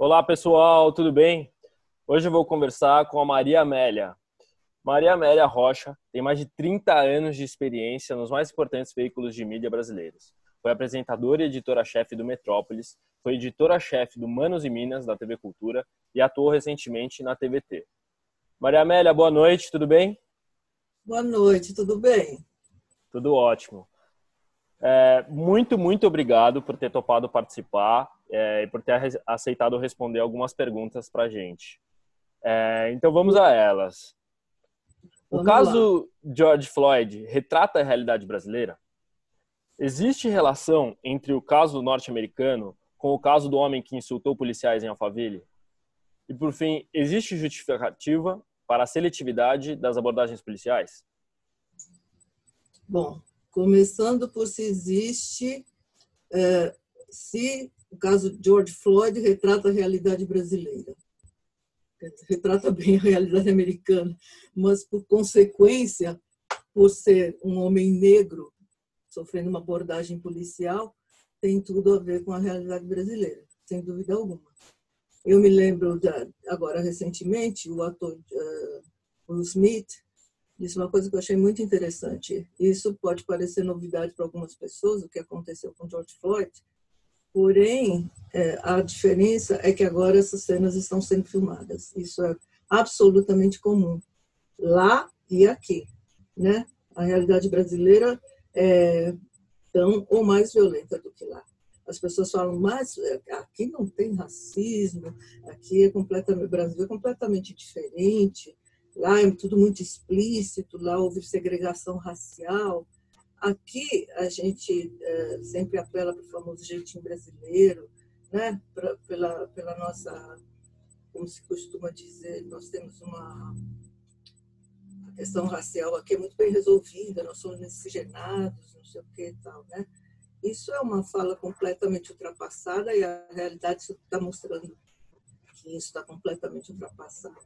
Olá pessoal, tudo bem? Hoje eu vou conversar com a Maria Amélia. Maria Amélia Rocha tem mais de 30 anos de experiência nos mais importantes veículos de mídia brasileiros. Foi apresentadora e editora-chefe do Metrópolis, foi editora-chefe do Manos e Minas, da TV Cultura, e atuou recentemente na TVT. Maria Amélia, boa noite, tudo bem? Boa noite, tudo bem? Tudo ótimo. É, muito, muito obrigado por ter topado participar é, e por ter aceitado responder algumas perguntas para a gente. É, então vamos a elas. O vamos caso lá. George Floyd retrata a realidade brasileira? Existe relação entre o caso norte-americano com o caso do homem que insultou policiais em Alphaville? E por fim, existe justificativa para a seletividade das abordagens policiais? Bom, começando por se existe, é, se o caso de George Floyd retrata a realidade brasileira. Retrata bem a realidade americana, mas por consequência, por ser um homem negro sofrendo uma abordagem policial, tem tudo a ver com a realidade brasileira, sem dúvida alguma. Eu me lembro, da, agora recentemente, o ator uh, Will Smith disse uma coisa que eu achei muito interessante. Isso pode parecer novidade para algumas pessoas, o que aconteceu com George Floyd, porém, é, a diferença é que agora essas cenas estão sendo filmadas. Isso é absolutamente comum, lá e aqui. Né? A realidade brasileira é tão ou mais violenta do que lá. As pessoas falam, mas é, aqui não tem racismo, aqui é completamente, o Brasil é completamente diferente Lá é tudo muito explícito, lá houve segregação racial. Aqui a gente é, sempre apela para o famoso jeitinho brasileiro, né? Pra, pela, pela nossa, como se costuma dizer, nós temos uma a questão racial aqui é muito bem resolvida, nós somos miscigenados, não sei o que e tal, né? Isso é uma fala completamente ultrapassada e a realidade está mostrando que isso está completamente ultrapassado.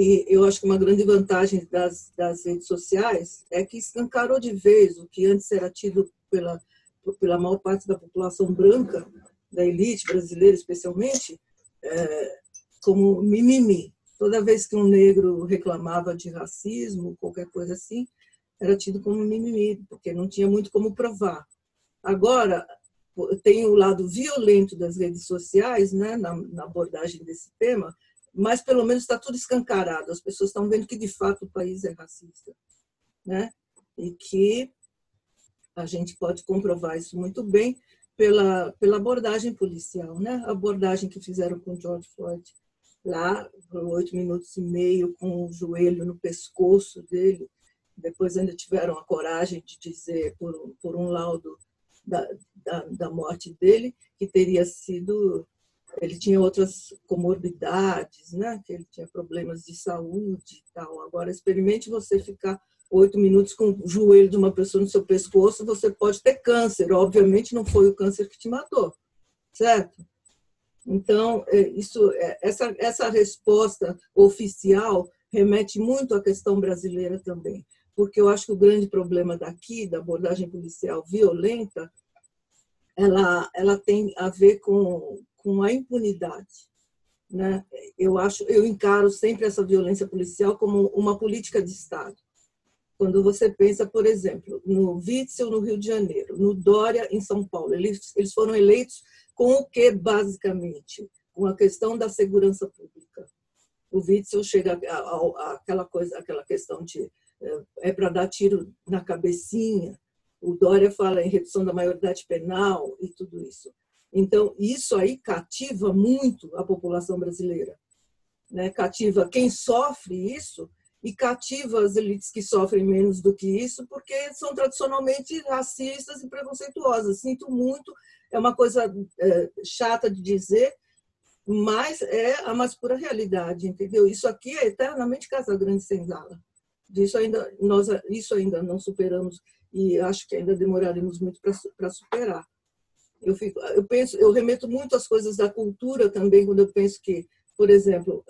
E eu acho que uma grande vantagem das, das redes sociais é que escancarou de vez o que antes era tido pela, pela maior parte da população branca, da elite brasileira especialmente, é, como mimimi. Toda vez que um negro reclamava de racismo, qualquer coisa assim, era tido como mimimi, porque não tinha muito como provar. Agora, tem o lado violento das redes sociais, né, na, na abordagem desse tema, mas pelo menos está tudo escancarado. As pessoas estão vendo que de fato o país é racista, né? E que a gente pode comprovar isso muito bem pela pela abordagem policial, né? A abordagem que fizeram com George Floyd lá oito minutos e meio com o joelho no pescoço dele. Depois ainda tiveram a coragem de dizer por, por um laudo da, da, da morte dele que teria sido ele tinha outras comorbidades, né? Que ele tinha problemas de saúde e tal. Agora, experimente você ficar oito minutos com o joelho de uma pessoa no seu pescoço, você pode ter câncer. Obviamente, não foi o câncer que te matou, certo? Então, é, isso, é, essa, essa resposta oficial remete muito à questão brasileira também, porque eu acho que o grande problema daqui, da abordagem policial violenta, ela, ela tem a ver com, com a impunidade. Né? Eu acho, eu encaro sempre essa violência policial como uma política de Estado. Quando você pensa, por exemplo, no Witzel no Rio de Janeiro, no Dória em São Paulo, eles, eles foram eleitos com o que basicamente? Com a questão da segurança pública. O Witzel chega àquela coisa, aquela questão de é, é para dar tiro na cabecinha. O Dória fala em redução da maioridade penal e tudo isso. Então, isso aí cativa muito a população brasileira. Né? Cativa quem sofre isso e cativa as elites que sofrem menos do que isso, porque são tradicionalmente racistas e preconceituosas. Sinto muito, é uma coisa é, chata de dizer, mas é a mais pura realidade, entendeu? Isso aqui é eternamente Casa Grande Senzala. Isso ainda nós isso ainda não superamos e acho que ainda demoraremos muito para superar. Eu, fico, eu penso, eu remeto muito às coisas da cultura também quando eu penso que, por exemplo,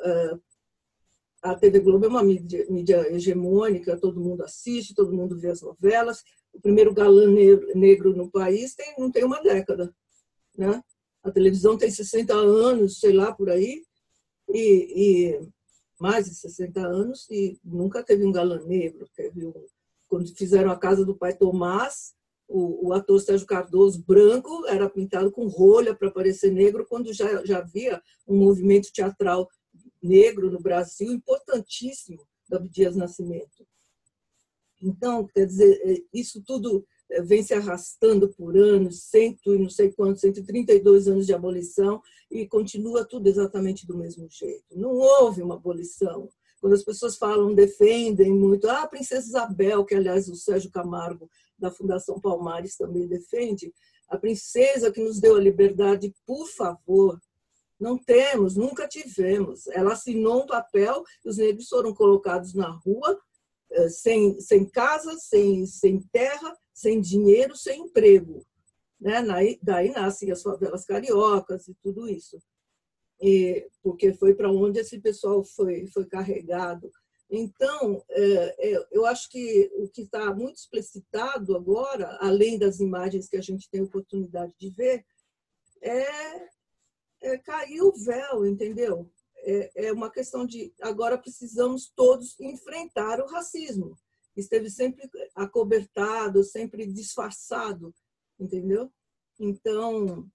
a TV Globo é uma mídia, mídia hegemônica, todo mundo assiste, todo mundo vê as novelas. O primeiro galã negro no país tem, não tem uma década, né? A televisão tem 60 anos, sei lá, por aí, e, e mais de 60 anos, e nunca teve um galã negro. Teve um, quando fizeram a casa do pai Tomás, o, o, ator Sérgio Cardoso, branco, era pintado com rolha para parecer negro, quando já, já havia um movimento teatral negro no Brasil importantíssimo, da Dias Nascimento. Então, quer dizer, é, isso tudo é, vem se arrastando por anos, cento e não sei quantos, 132 anos de abolição, e continua tudo exatamente do mesmo jeito. Não houve uma abolição. Quando as pessoas falam, defendem muito, ah, a Princesa Isabel, que aliás o Sérgio Camargo, da Fundação Palmares, também defende, a princesa que nos deu a liberdade, por favor, não temos, nunca tivemos. Ela assinou um papel, os negros foram colocados na rua, eh, sem, sem casa, sem, sem terra, sem dinheiro, sem emprego. Né? Daí nascem as favelas cariocas e tudo isso. E, porque foi para onde esse pessoal foi, foi carregado. Então, é, é, eu acho que o que está muito explicitado agora, além das imagens que a gente tem oportunidade de ver, é, é cair o véu, entendeu? É, é uma questão de agora precisamos todos enfrentar o racismo. Esteve sempre acobertado, sempre disfarçado, entendeu? Então,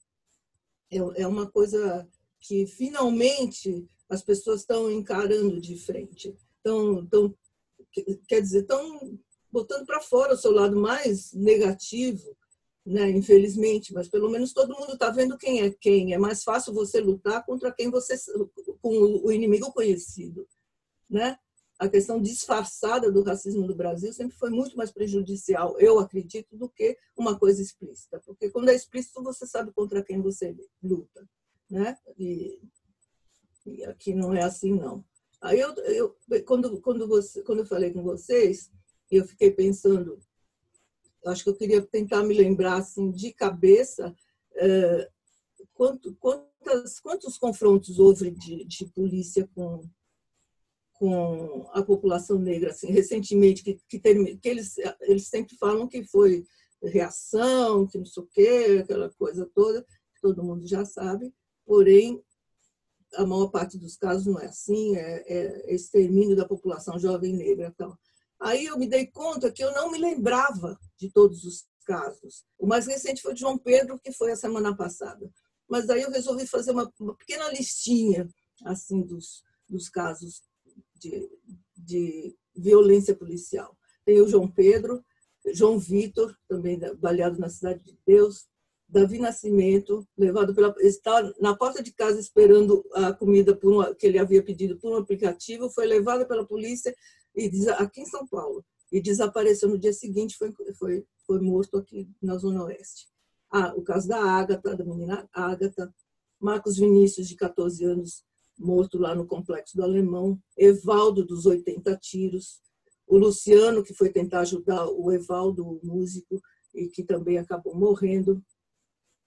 é, é uma coisa que finalmente as pessoas estão encarando de frente. Estão, estão quer dizer, estão botando para fora o seu lado mais negativo, né? infelizmente, mas pelo menos todo mundo está vendo quem é quem. É mais fácil você lutar contra quem você com o inimigo conhecido, né? A questão disfarçada do racismo no Brasil sempre foi muito mais prejudicial, eu acredito, do que uma coisa explícita, porque quando é explícito você sabe contra quem você luta, né? E, e aqui não é assim não. Aí eu, eu quando quando você quando eu falei com vocês, eu fiquei pensando acho que eu queria tentar me lembrar assim de cabeça é, quanto, quantas, quantos confrontos houve de, de, polícia com, com a população negra assim recentemente que, que, que eles eles sempre falam que foi reação que não sei o quê aquela coisa toda que todo mundo já sabe porém a maior parte dos casos não é assim é, é extermínio da população jovem negra então Aí eu me dei conta que eu não me lembrava de todos os casos. O mais recente foi de João Pedro, que foi a semana passada. Mas daí eu resolvi fazer uma, uma pequena listinha assim dos, dos casos de, de violência policial. Tem o João Pedro, João Vitor, também baleado na Cidade de Deus, Davi Nascimento, levado pela está na porta de casa esperando a comida uma, que ele havia pedido por um aplicativo, foi levado pela polícia e aqui em São Paulo e desapareceu. No dia seguinte, foi, foi, foi morto aqui na Zona Oeste. Ah, o caso da Ágata, da menina Ágata, Marcos Vinícius, de 14 anos, morto lá no Complexo do Alemão, Evaldo, dos 80 tiros, o Luciano, que foi tentar ajudar o Evaldo, o músico, e que também acabou morrendo,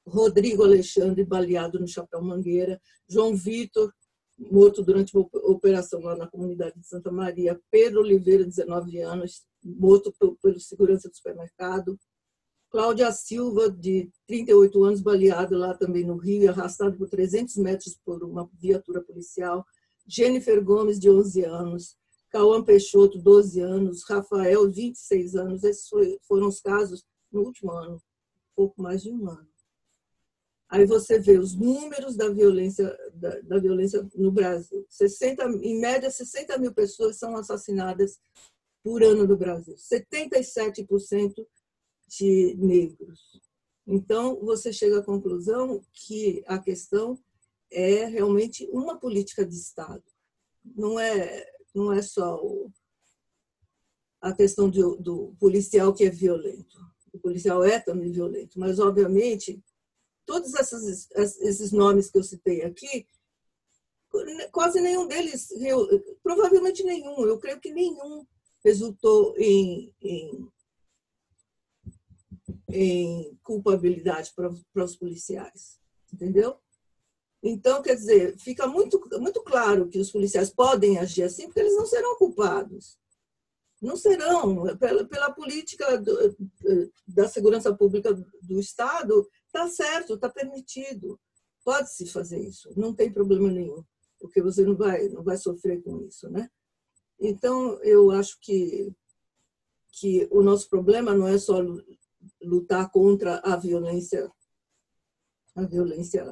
Rodrigo Alexandre, baleado no Chapéu Mangueira, João Vitor, morto durante uma operação lá na comunidade de Santa Maria, Pedro Oliveira, 19 anos, morto pelo segurança do supermercado, Cláudia Silva, de 38 anos, baleada lá também no Rio, arrastado por 300 metros por uma viatura policial, Jennifer Gomes, de 11 anos, Cauã Peixoto, 12 anos, Rafael, 26 anos. Esses foram os casos no último ano, pouco mais de um ano. Aí você vê os números da violência, da, da, violência no Brasil. 60, em média, 60 mil pessoas são assassinadas por ano no Brasil. 77% de negros. Então, você chega à conclusão que a questão é realmente uma política de Estado. Não é, não é só o, a questão do, do policial que é violento. O policial é também violento, mas, obviamente, todos essas, esses nomes que eu citei aqui, quase nenhum deles, provavelmente nenhum, eu creio que nenhum resultou em, em, em culpabilidade para, para os policiais, entendeu? Então, quer dizer, fica muito, muito claro que os policiais podem agir assim, porque eles não serão culpados. Não serão. Pela, pela política do, da segurança pública do Estado, Está certo, está permitido. pode-se fazer isso, não tem problema nenhum, porque você não vai, não vai sofrer com isso, né? Então, eu acho que, que o nosso problema não é só lutar contra a violência, a violência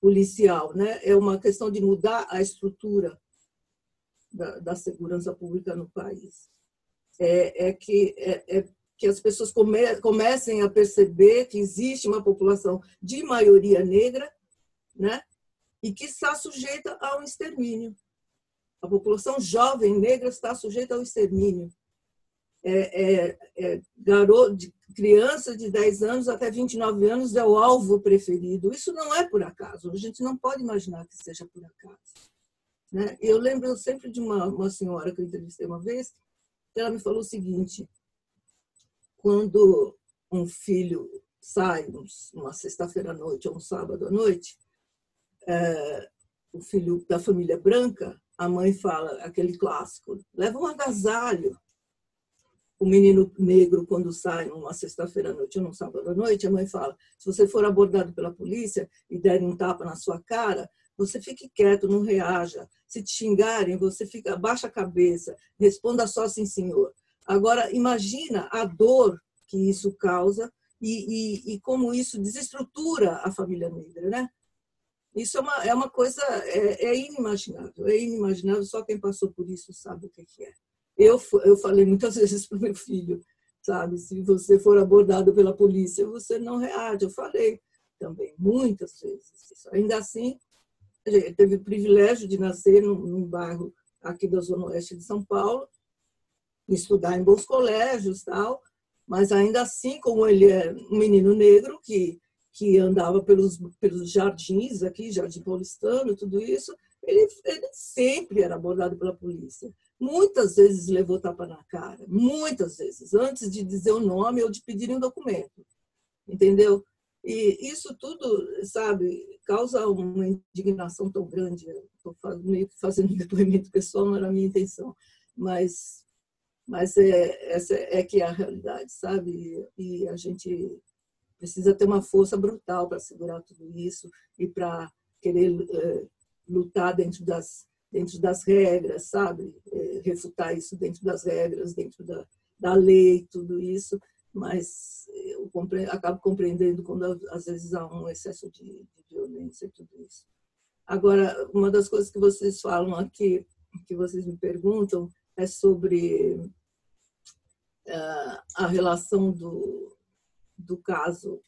policial, né? É uma questão de mudar a estrutura da, da segurança pública no país. É, é que é, é, que as pessoas come, comecem a perceber que existe uma população de maioria negra, né? E que está sujeita a um extermínio. A população jovem negra está sujeita ao extermínio. É, é, é, garoto, de criança de 10 anos até 29 anos é o alvo preferido. Isso não é por acaso. A gente não pode imaginar que seja por acaso. Né? Eu lembro sempre de uma, uma senhora que eu entrevistei uma vez, ela me falou o seguinte: quando um filho sai uma sexta-feira à noite ou um sábado à noite, é, o filho da família branca, a mãe fala aquele clássico: leva um agasalho. O menino negro, quando sai numa sexta-feira à noite ou num sábado à noite, a mãe fala: se você for abordado pela polícia e derem um tapa na sua cara, você fique quieto, não reaja. Se te xingarem, você fica, abaixa a cabeça, responda só sim, senhor. Agora, imagina a dor que isso causa e, e, e como isso desestrutura a família negra, né? Isso é uma, é uma coisa, é, é, inimaginável, é inimaginável, só quem passou por isso sabe o que é. Eu, eu falei muitas vezes para o meu filho, sabe, se você for abordado pela polícia, você não reage. Eu falei também, muitas vezes. Ainda assim, teve o privilégio de nascer num, num bairro aqui da Zona Oeste de São Paulo, estudar em bons colégios tal, mas ainda assim, como ele é um menino negro que que andava pelos, pelos jardins aqui, Jardim Paulistano, tudo isso, ele, ele sempre era abordado pela polícia. Muitas vezes levou tapa na cara, muitas vezes, antes de dizer o nome ou de pedir um documento. Entendeu? E isso tudo, sabe, causa uma indignação tão grande. Estou meio que fazendo um depoimento pessoal, não era a minha intenção, mas, mas é, essa é que é a realidade, sabe? E a gente precisa ter uma força brutal para segurar tudo isso e para querer é, lutar dentro das dentro das regras, sabe? É, refutar isso dentro das regras, dentro da, da lei, tudo isso. Mas eu compre, acabo compreendendo quando às vezes há um excesso de, de violência e tudo isso. Agora, uma das coisas que vocês falam aqui, que vocês me perguntam, é sobre uh, a relação do, do caso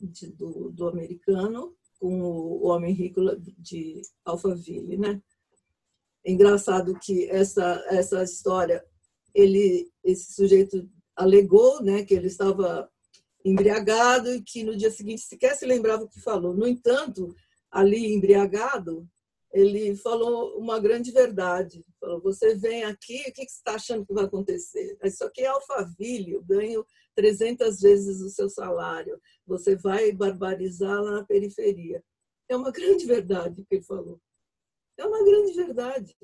de, do, do americano com o homem rico de Alphaville, né? É engraçado que essa essa história ele esse sujeito alegou, né, que ele estava embriagado e que no dia seguinte sequer se lembrava o que falou. No entanto, ali embriagado, ele falou uma grande verdade. Falou: você vem aqui, o que você está achando que vai acontecer? Isso aqui é Alphaville, eu ganho 300 vezes o seu salário. Você vai barbarizar lá na periferia. É uma grande verdade que ele falou. É uma grande verdade.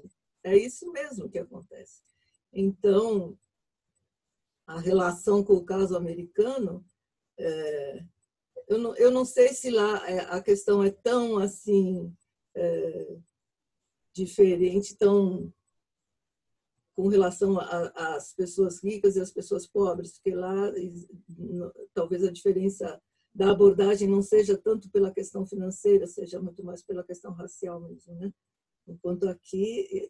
É isso mesmo que acontece. Então, a relação com o caso americano, é, eu, não, eu não sei se lá é, a questão é tão assim é, diferente, tão com relação às pessoas ricas e às pessoas pobres, porque lá talvez a diferença da abordagem não seja tanto pela questão financeira, seja muito mais pela questão racial mesmo, né? Enquanto aqui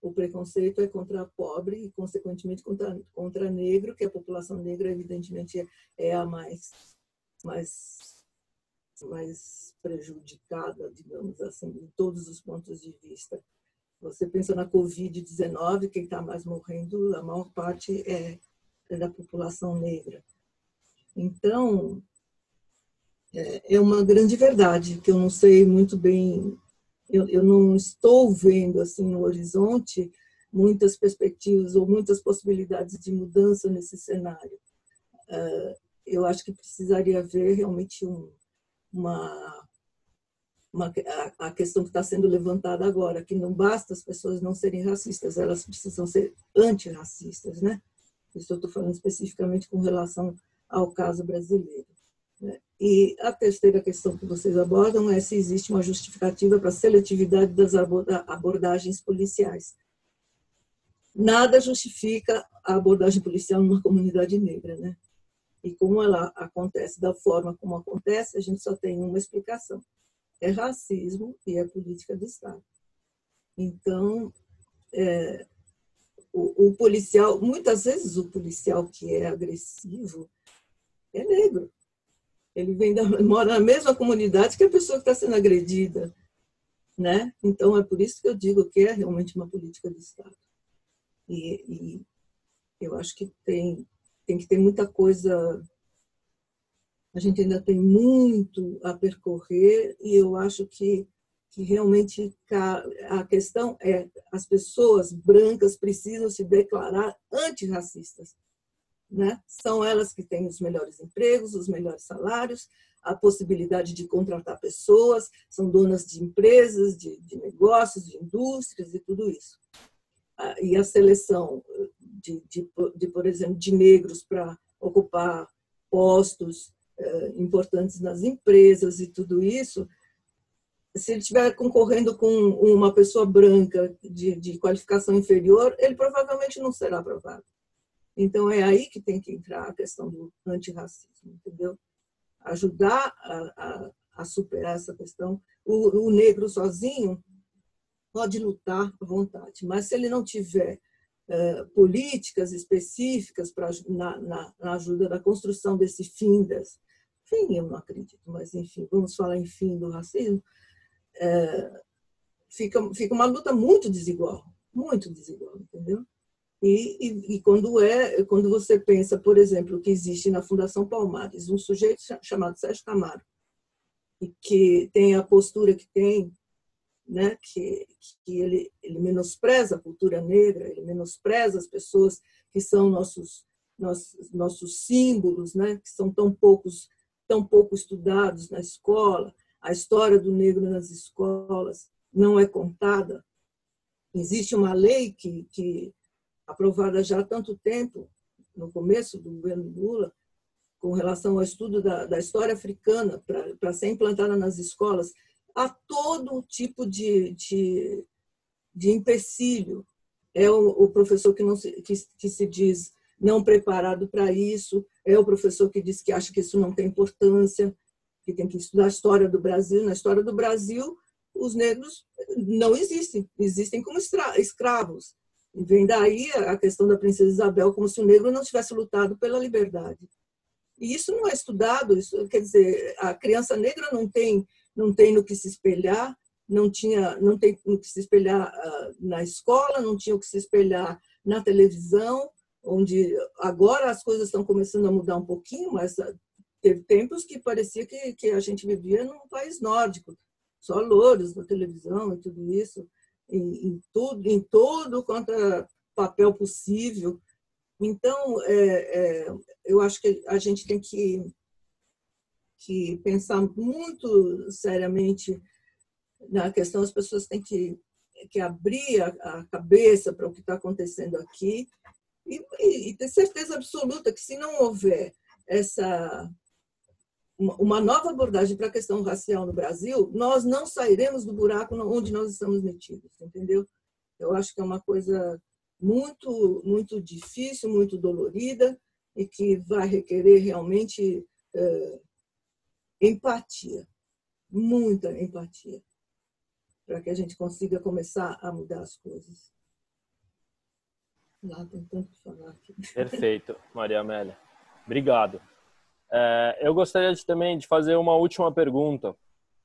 o preconceito é contra pobre e, consequentemente, contra, contra negro, que a população negra, evidentemente, é, é a mais, mais, mais prejudicada, digamos assim, de todos os pontos de vista. Você pensa na Covid-19, quem está mais morrendo, a maior parte é, é da população negra. Então, é, é uma grande verdade, que eu não sei muito bem, eu, eu não estou vendo assim no horizonte muitas perspectivas ou muitas possibilidades de mudança nesse cenário. É, eu acho que precisaria haver realmente um, uma uma, a, questão que está sendo levantada agora, que não basta as pessoas não serem racistas, elas precisam ser antirracistas, né? Isso eu estou falando especificamente com relação ao caso brasileiro. Né? E a terceira questão que vocês abordam é se existe uma justificativa para a seletividade das abordagens policiais. Nada justifica a abordagem policial numa comunidade negra, né? E como ela acontece da forma como acontece, a gente só tem uma explicação: é racismo e é política de Estado. Então, é, o, o policial, muitas vezes o policial que é agressivo é negro. Ele vem da, mora na mesma comunidade que a pessoa que está sendo agredida, né? Então é por isso que eu digo que é realmente uma política de Estado. E, e eu acho que tem tem que ter muita coisa. A gente ainda tem muito a percorrer e eu acho que que realmente a questão é as pessoas brancas precisam se declarar antirracistas. Né? São elas que têm os melhores empregos, os melhores salários, a possibilidade de contratar pessoas, são donas de empresas, de, de negócios, de indústrias e tudo isso. E a seleção de, de, de por exemplo, de negros para ocupar postos eh, importantes nas empresas e tudo isso, se ele estiver concorrendo com uma pessoa branca de, de qualificação inferior, ele provavelmente não será aprovado. Então, é aí que tem que entrar a questão do antirracismo, entendeu? Ajudar a, a, a superar essa questão. O, o, negro sozinho pode lutar à vontade, mas se ele não tiver políticas específicas pra, na, na, na, ajuda da construção desse fim, das, fim, eu não acredito, mas enfim, vamos falar em fim do racismo, é, fica, fica uma luta muito desigual, muito desigual, entendeu? E, e, e, quando é, quando você pensa, por exemplo, que existe na Fundação Palmares um sujeito chamado Sérgio Camaro, e que tem a postura que tem, né, que, que ele, ele menospreza a cultura negra, ele menospreza as pessoas que são nossos, nossos, nossos símbolos, né, que são tão poucos, tão pouco estudados na escola, a história do negro nas escolas não é contada. Existe uma lei que, que aprovada já há tanto tempo, no começo do governo Lula, com relação ao estudo da, da história africana, para ser implantada nas escolas, há todo tipo de, de, de empecilho. É o, o professor que, não se, que, que se diz não preparado para isso, é o professor que diz que acha que isso não tem importância, que tem que estudar a história do Brasil. Na história do Brasil, os negros não existem, existem como escravos. Vem daí a questão da princesa Isabel, como se o negro não tivesse lutado pela liberdade. E isso não é estudado, isso quer dizer, a criança negra não tem não tem no que se espelhar, não tinha não tem no que se espelhar ah, na escola, não tinha o que se espelhar na televisão, onde agora as coisas estão começando a mudar um pouquinho, mas teve tempos que parecia que, que a gente vivia num país nórdico, só louros na televisão e tudo isso, em, em tudo, em todo quanto é papel possível. Então, é, é, eu acho que a gente tem que, que pensar muito seriamente na questão, as pessoas têm que, que abrir a, a cabeça para o que está acontecendo aqui e, e, e ter certeza absoluta que se não houver essa uma nova abordagem para a questão racial no Brasil, nós não sairemos do buraco onde nós estamos metidos, entendeu? Eu acho que é uma coisa muito, muito difícil, muito dolorida e que vai requerer realmente é, empatia, muita empatia, para que a gente consiga começar a mudar as coisas. Lá tem tanto que falar aqui. Perfeito, Maria Amélia. Obrigado. É, eu gostaria de, também de fazer uma última pergunta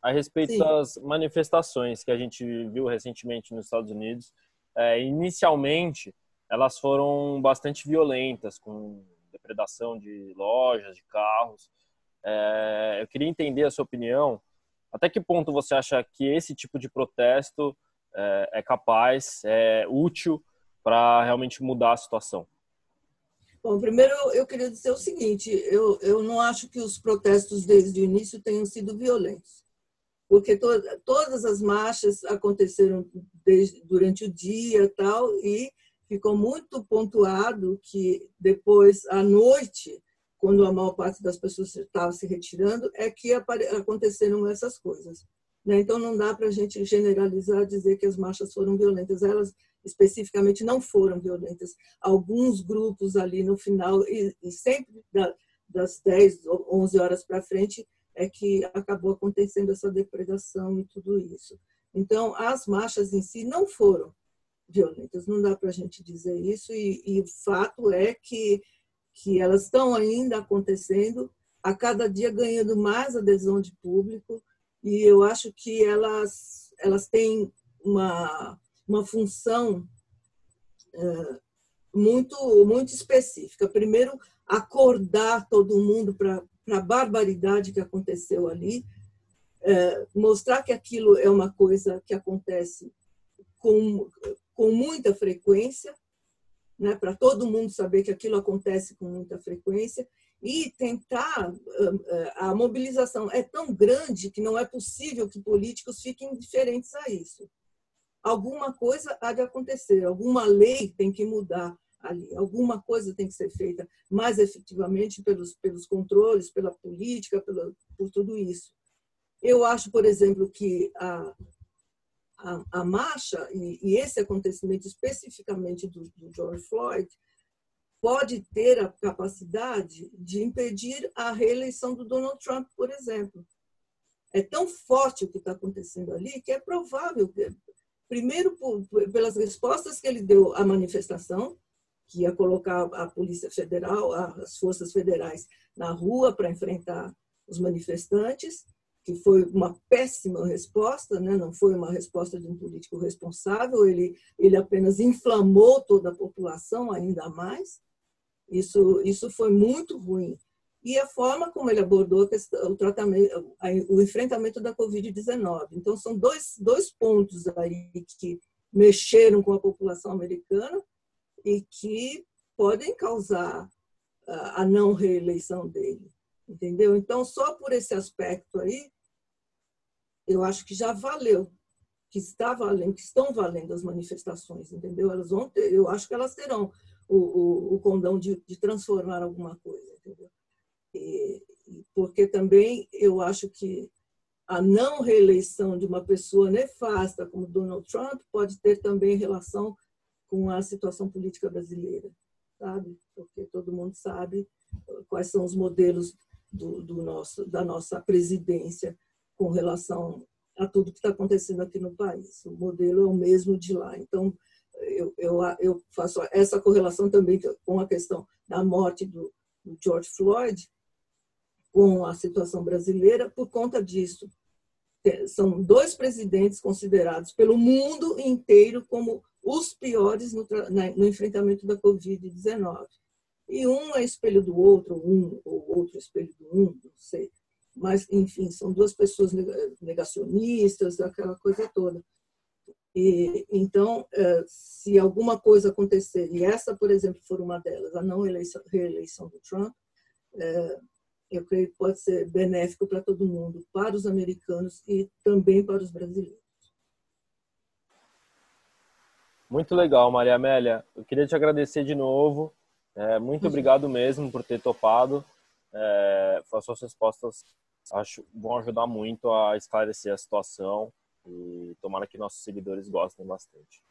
a respeito Sim. das manifestações que a gente viu recentemente nos Estados Unidos. É, inicialmente, elas foram bastante violentas, com depredação de lojas, de carros. É, eu queria entender a sua opinião. Até que ponto você acha que esse tipo de protesto é, é capaz, é útil para realmente mudar a situação? Bom, primeiro eu queria dizer o seguinte: eu, eu não acho que os protestos desde o início tenham sido violentos, porque to, todas as marchas aconteceram desde, durante o dia tal, e ficou muito pontuado que depois, à noite, quando a maior parte das pessoas estava se retirando, é que aconteceram essas coisas. Né? Então, não dá para a gente generalizar, dizer que as marchas foram violentas. Elas, especificamente, não foram violentas. Alguns grupos ali no final, e, e sempre da, das 10 ou 11 horas para frente, é que acabou acontecendo essa depredação e tudo isso. Então, as marchas em si não foram violentas, não dá para a gente dizer isso, e, e o fato é que, que elas estão ainda acontecendo, a cada dia ganhando mais adesão de público, e eu acho que elas, elas têm uma, uma função é, muito, muito específica. Primeiro, acordar todo mundo para a barbaridade que aconteceu ali, é, mostrar que aquilo é uma coisa que acontece com, com muita frequência, né, para todo mundo saber que aquilo acontece com muita frequência, e tentar a mobilização é tão grande que não é possível que políticos fiquem indiferentes a isso. Alguma coisa há de acontecer, alguma lei tem que mudar ali, alguma coisa tem que ser feita mais efetivamente pelos pelos controles, pela política, pela, por tudo isso. Eu acho, por exemplo, que a a, a marcha e, e, esse acontecimento especificamente do, do George Floyd pode ter a capacidade de impedir a reeleição do Donald Trump, por exemplo. É tão forte o que está acontecendo ali que é provável, que, primeiro por, pelas respostas que ele deu à manifestação, que ia colocar a Polícia Federal, as forças federais na rua para enfrentar os manifestantes, que foi uma péssima resposta, né? não foi uma resposta de um político responsável, ele, ele apenas inflamou toda a população ainda mais. Isso, isso foi muito ruim. E a forma como ele abordou o tratamento, o enfrentamento da Covid-19. Então, são dois, dois pontos aí que mexeram com a população americana e que podem causar a não reeleição dele. Entendeu? Então, só por esse aspecto aí, eu acho que já valeu, que está valendo, que estão valendo as manifestações, entendeu? Elas vão ter, eu acho que elas terão o, o, o condão de, de, transformar alguma coisa, entendeu? E, porque também eu acho que a não reeleição de uma pessoa nefasta como Donald Trump pode ter também relação com a situação política brasileira, sabe? Porque todo mundo sabe quais são os modelos do, do nosso, da nossa presidência com relação a tudo que está acontecendo aqui no país. O modelo é o mesmo de lá. Então, eu, eu, eu faço essa correlação também com a questão da morte do, do George Floyd, com a situação brasileira, por conta disso. São dois presidentes considerados pelo mundo inteiro como os piores no, no enfrentamento da Covid-19. E um é espelho do outro, um ou outro espelho do um, não sei. Mas, enfim, são duas pessoas negacionistas, aquela coisa toda. E, então, é, se alguma coisa acontecer, e essa, por exemplo, for uma delas, a não eleição, reeleição do Trump, é, eu creio que pode ser benéfico para todo mundo, para os americanos e também para os brasileiros. Muito legal, Maria Amélia. Eu queria te agradecer de novo. É, muito obrigado mesmo por ter topado. É, as suas respostas acho vão ajudar muito a esclarecer a situação e tomara que nossos seguidores gostem bastante.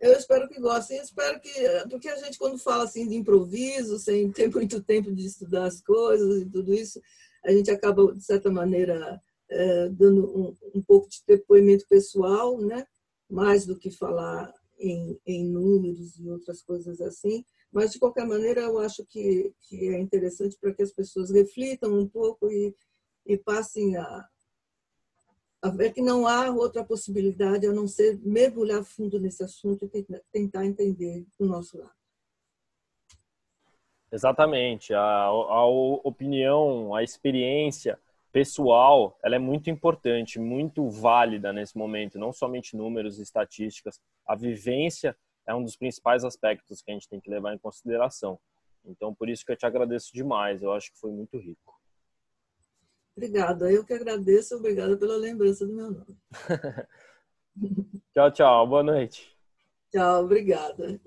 Eu espero que gostem, espero que, porque a gente quando fala assim de improviso, sem ter muito tempo de estudar as coisas e tudo isso, a gente acaba de certa maneira é, dando um, um, pouco de depoimento pessoal, né? Mais do que falar em, em números e outras coisas assim. Mas de qualquer maneira, eu acho que, que é interessante para que as pessoas reflitam um pouco e, e passem a, a ver que não há outra possibilidade a não ser mergulhar fundo nesse assunto e tentar entender o nosso lado. Exatamente. A, a opinião, a experiência pessoal, ela é muito importante, muito válida nesse momento, não somente números e estatísticas. A vivência é um dos principais aspectos que a gente tem que levar em consideração. Então, por isso que eu te agradeço demais. Eu acho que foi muito rico. Obrigada. Eu que agradeço. Obrigada pela lembrança do meu nome. tchau, tchau. Boa noite. Tchau, obrigada.